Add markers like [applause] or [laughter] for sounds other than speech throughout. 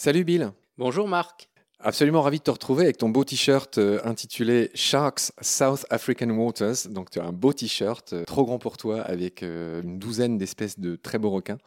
Salut Bill. Bonjour Marc. Absolument ravi de te retrouver avec ton beau t-shirt euh, intitulé Sharks South African Waters. Donc tu as un beau t-shirt, euh, trop grand pour toi, avec euh, une douzaine d'espèces de très beaux requins.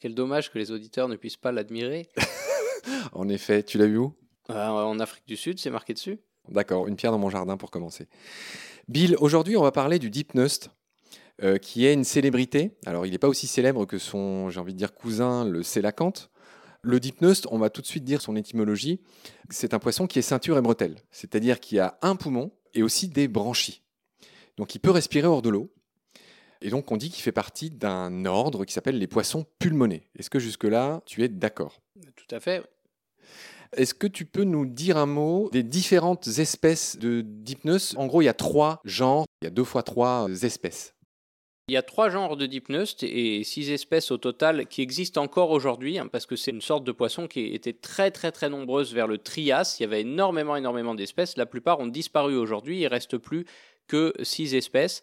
Quel dommage que les auditeurs ne puissent pas l'admirer. [laughs] en effet, tu l'as vu où? En Afrique du Sud, c'est marqué dessus. D'accord, une pierre dans mon jardin pour commencer. Bill, aujourd'hui on va parler du Deepnust, qui est une célébrité. Alors il n'est pas aussi célèbre que son, j'ai envie de dire, cousin, le Sélacanthe. Le dipneust, on va tout de suite dire son étymologie, c'est un poisson qui est ceinture et bretelle, c'est-à-dire qui a un poumon et aussi des branchies. Donc il peut respirer hors de l'eau. Et donc on dit qu'il fait partie d'un ordre qui s'appelle les poissons pulmonés. Est-ce que jusque-là, tu es d'accord? Tout à fait. Est-ce que tu peux nous dire un mot des différentes espèces de dipneus En gros, il y a trois genres, il y a deux fois trois espèces. Il y a trois genres de dipneustes et six espèces au total qui existent encore aujourd'hui, hein, parce que c'est une sorte de poisson qui était très très très nombreuse vers le Trias. Il y avait énormément énormément d'espèces. La plupart ont disparu aujourd'hui. Il reste plus que six espèces.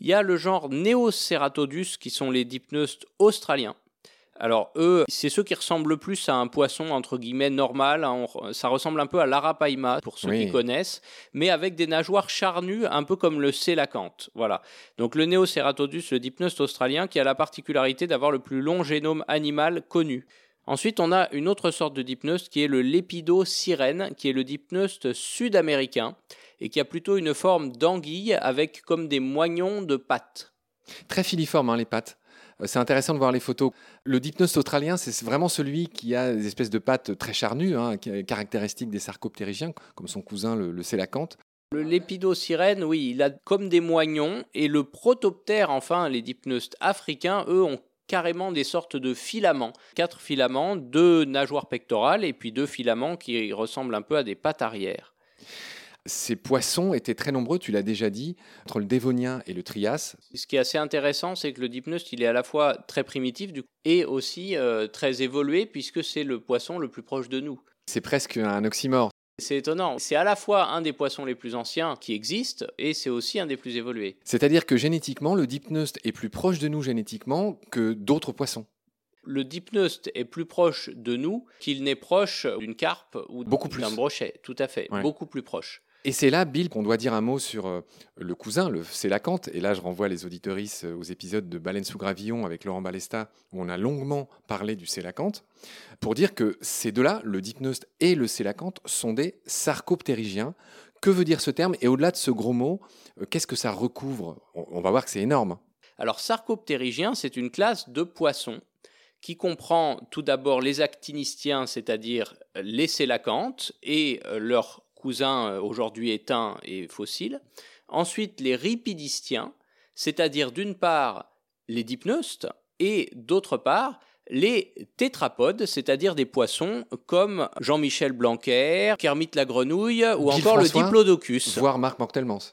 Il y a le genre Neoceratodus qui sont les dipneustes australiens. Alors eux, c'est ceux qui ressemblent le plus à un poisson entre guillemets normal. Hein. ça ressemble un peu à l'arapaima pour ceux qui connaissent, mais avec des nageoires charnues, un peu comme le sélacanthe. Voilà. Donc le Neoceratodus, le dipneust australien, qui a la particularité d'avoir le plus long génome animal connu. Ensuite, on a une autre sorte de dipneust qui est le Lepidosirène, qui est le dipneust sud-américain et qui a plutôt une forme d'anguille avec comme des moignons de pattes. Très filiforme, hein, les pattes. C'est intéressant de voir les photos. Le dipneus australien, c'est vraiment celui qui a des espèces de pattes très charnues, hein, caractéristiques des sarcoptérygiens, comme son cousin le, le sélacanthe. Le lépidosirène, oui, il a comme des moignons, et le protoptère, enfin, les dipneustes africains, eux, ont carrément des sortes de filaments. Quatre filaments, deux nageoires pectorales, et puis deux filaments qui ressemblent un peu à des pattes arrière. Ces poissons étaient très nombreux, tu l'as déjà dit, entre le Dévonien et le Trias. Ce qui est assez intéressant, c'est que le dipneust, il est à la fois très primitif et aussi euh, très évolué, puisque c'est le poisson le plus proche de nous. C'est presque un oxymore. C'est étonnant. C'est à la fois un des poissons les plus anciens qui existent et c'est aussi un des plus évolués. C'est-à-dire que génétiquement, le dipneust est plus proche de nous génétiquement que d'autres poissons le dipneust est plus proche de nous qu'il n'est proche d'une carpe ou d'un brochet. Tout à fait, beaucoup plus proche. Et c'est là, Bill, qu'on doit dire un mot sur euh, le cousin, le Célacanthe. Et là, je renvoie les auditoristes euh, aux épisodes de Baleine sous gravillon avec Laurent Balesta, où on a longuement parlé du Célacanthe, pour dire que ces deux-là, le dipneust et le Célacanthe, sont des sarcoptérygiens. Que veut dire ce terme? Et au-delà de ce gros mot, euh, qu'est-ce que ça recouvre? On, va voir que c'est énorme. Alors, sarcoptérygien, c'est une classe de poissons qui comprend tout d'abord les actinistiens, c'est-à-dire les célacanthes et leurs euh, aujourd'hui éteints et fossiles. Ensuite, les ripidistiens, c'est-à-dire d'une part les dipneustes et d'autre part les tétrapodes, c'est-à-dire des poissons comme Jean-Michel Blanquer, Kermit la grenouille ou encore le diplodocus. Voire Marc Mortelmans.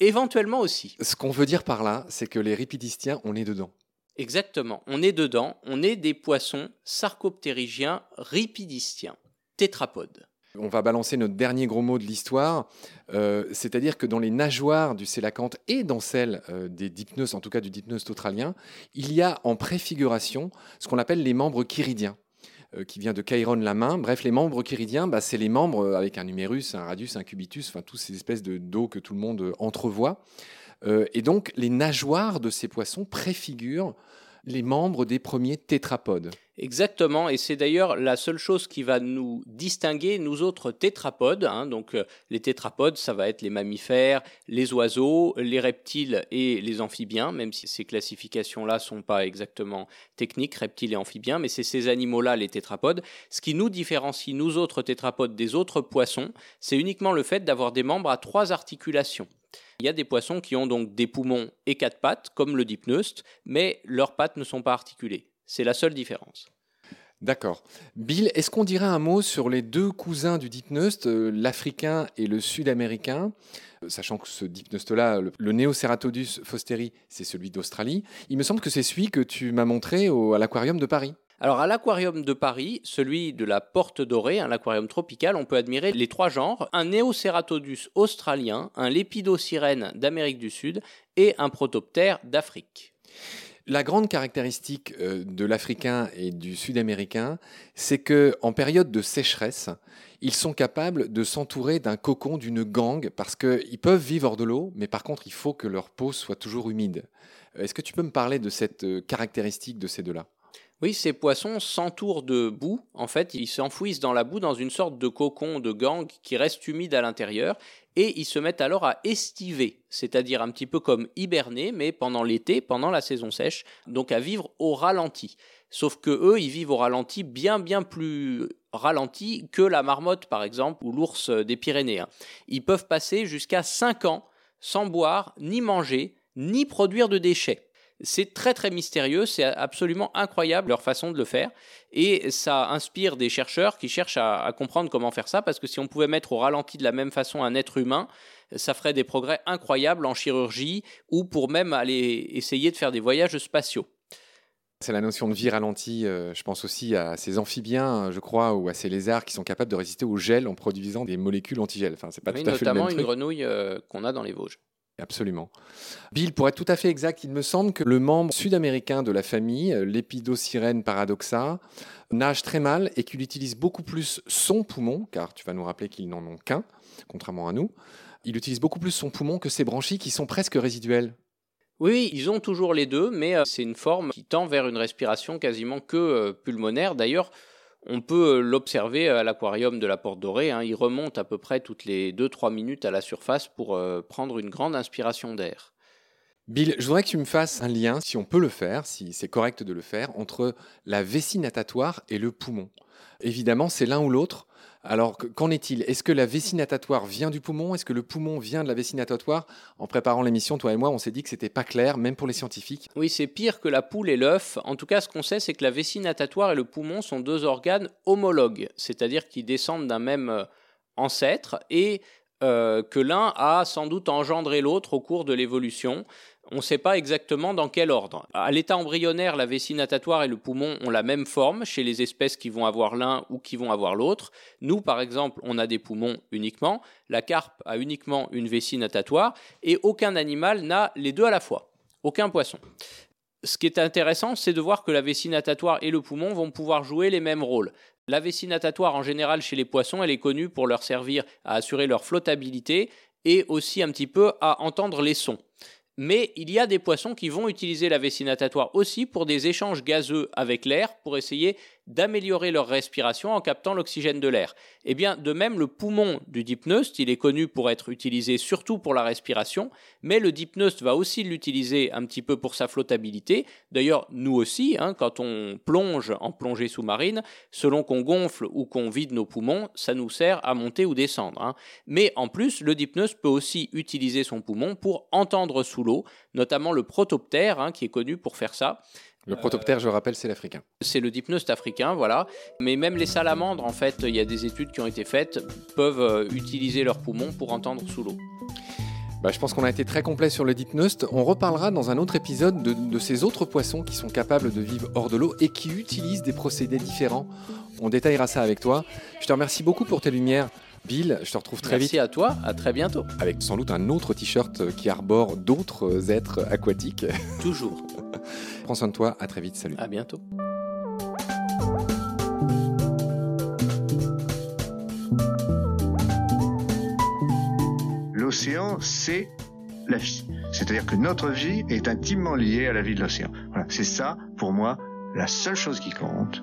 Éventuellement aussi. Ce qu'on veut dire par là, c'est que les ripidistiens, on est dedans. Exactement, on est dedans, on est des poissons sarcoptérygiens ripidistiens, tétrapodes. On va balancer notre dernier gros mot de l'histoire, euh, c'est-à-dire que dans les nageoires du sélacanthe et dans celles euh, des dipneus, en tout cas du dipneus australien, il y a en préfiguration ce qu'on appelle les membres chiridiens euh, qui vient de Chiron la main. Bref, les membres chiridiens, bah, c'est les membres avec un numérus, un radius, un cubitus, enfin toutes ces espèces de dos que tout le monde entrevoit. et donc, les nageoires de ces poissons préfigurent les membres des premiers tétrapodes. Exactement, et c'est d'ailleurs la seule chose qui va nous distinguer, nous autres tétrapodes. Hein. donc euh, les tétrapodes, ça va être les mammifères, les oiseaux, les reptiles et les amphibiens, même si ces classifications-là sont pas exactement techniques, reptiles et amphibiens, mais c'est ces animaux-là, les tétrapodes. Ce qui nous différencie, nous autres tétrapodes, des autres poissons, c'est uniquement le fait d'avoir des membres à trois articulations. Il y a des poissons qui ont donc des poumons et quatre pattes, comme le dipneust, mais leurs pattes ne sont pas articulées. C'est la seule différence. D'accord. Bill, est-ce qu'on dirait un mot sur les deux cousins du dipneust, l'africain et le sud-américain? Euh, Sachant que ce dipneust-là, le, Neoceratodus fosteri, c'est celui d'Australie. Il me semble que c'est celui que tu m'as montré à l'aquarium de Paris. Alors à l'aquarium de Paris, celui de la Porte Dorée, un aquarium tropical, on peut admirer les trois genres, un Neoceratodus australien, un Lépidosirène d'Amérique du Sud et un Protoptère d'Afrique. La grande caractéristique euh, de l'Africain et du Sud-Américain, c'est que en période de sécheresse, ils sont capables de s'entourer d'un cocon, d'une gangue, parce qu'ils peuvent vivre hors de l'eau, mais par contre, il faut que leur peau soit toujours humide. Est-ce que tu peux me parler de cette euh, caractéristique de ces deux-là? Oui, ces poissons s'entourent de boue. En fait, ils s'enfouissent dans la boue dans une sorte de cocon de gangue qui reste humide à l'intérieur et ils se mettent alors à estiver, c'est-à-dire un petit peu comme hiberner, mais pendant l'été, pendant la saison sèche, donc à vivre au ralenti. Sauf que eux, ils vivent au ralenti bien bien plus ralenti que la marmotte par exemple ou l'ours des Pyrénées. Ils peuvent passer jusqu'à 5 ans sans boire, ni manger, ni produire de déchets. C'est très très mystérieux, c'est absolument incroyable leur façon de le faire et ça inspire des chercheurs qui cherchent à, comprendre comment faire ça parce que si on pouvait mettre au ralenti de la même façon un être humain, ça ferait des progrès incroyables en chirurgie ou pour même aller essayer de faire des voyages spatiaux. C'est la notion de vie ralentie. Euh, je pense aussi à ces amphibiens, je crois, ou à ces lézards qui sont capables de résister au gel en produisant des molécules antigel. Enfin, c'est pas tout à fait notamment une grenouille euh, qu'on a dans les Vosges. Absolument. Bill, pour être tout à fait exact, il me semble que le membre sud-américain de la famille, l'Épidosirène paradoxa, nage très mal et qu'il utilise beaucoup plus son poumon, car tu vas nous rappeler qu'ils n'en ont qu'un, contrairement à nous. Il utilise beaucoup plus son poumon que ses branchies qui sont presque résiduelles. Oui, ils ont toujours les deux, mais euh, c'est une forme qui tend vers une respiration quasiment que euh, pulmonaire. D'ailleurs, on peut euh, l'observer à l'aquarium de la Porte Dorée. Hein. Il remonte à peu près toutes les 2-3 minutes à la surface pour euh, prendre une grande inspiration d'air. Bill, je voudrais que tu me fasses un lien, si on peut le faire, si c'est correct de le faire, entre la vessie natatoire et le poumon. Évidemment, c'est l'un ou l'autre. Alors, qu'en est-il? Est-ce que la vessie natatoire vient du poumon? Est-ce que le poumon vient de la vessie natatoire? En préparant l'émission, toi et moi, on s'est dit que c'était pas clair, même pour les scientifiques. Oui, c'est pire que la poule et l'œuf. En tout cas, ce qu'on sait, c'est que la vessie natatoire et le poumon sont deux organes homologues, c'est-à-dire qu'ils descendent d'un même euh, ancêtre et euh, que l'un a sans doute engendré l'autre au cours de l'évolution. On ne sait pas exactement dans quel ordre. À l'état embryonnaire, la vessie natatoire et le poumon ont la même forme chez les espèces qui vont avoir l'un ou qui vont avoir l'autre. Nous, par exemple, on a des poumons uniquement. La carpe a uniquement une vessie natatoire et aucun animal n'a les deux à la fois. Aucun poisson. Ce qui est intéressant, c'est de voir que la vessie natatoire et le poumon vont pouvoir jouer les mêmes rôles. La vessie natatoire, en général, chez les poissons, elle est connue pour leur servir à assurer leur flottabilité et aussi un petit peu à entendre les sons mais il y a des poissons qui vont utiliser la vessie natatoire aussi pour des échanges gazeux avec l'air pour essayer d'améliorer leur respiration en captant l'oxygène de l'air. Eh bien, de même, le poumon du dipneust, il est connu pour être utilisé surtout pour la respiration, mais le dipneust va aussi l'utiliser un petit peu pour sa flottabilité. D'ailleurs, nous aussi, hein, quand on plonge en plongée sous-marine, selon qu'on gonfle ou qu'on vide nos poumons, ça nous sert à monter ou descendre. Hein. Mais en plus, le dipneust peut aussi utiliser son poumon pour entendre sous l'eau, notamment le protoptère, hein, qui est connu pour faire ça. Le protoptère, je rappelle, c'est l'africain. C'est le dipneust africain, voilà. Mais même les salamandres, en fait, il y a des études qui ont été faites, peuvent euh, utiliser leurs poumons pour entendre sous l'eau. Bah, je pense qu'on a été très complet sur le dipneust. On reparlera dans un autre épisode de, de, ces autres poissons qui sont capables de vivre hors de l'eau et qui utilisent des procédés différents. On détaillera ça avec toi. Je te remercie beaucoup pour tes lumières. Bill, je te retrouve très vite. Merci à toi, à très bientôt. Avec sans doute un autre t-shirt qui arbore d'autres êtres aquatiques. [laughs] Toujours. Prends soin de toi, à très vite, salut. À bientôt. L'océan, c'est la vie. C'est-à-dire que notre vie est intimement liée à la vie de l'océan. Voilà, c'est ça, pour moi, la seule chose qui compte.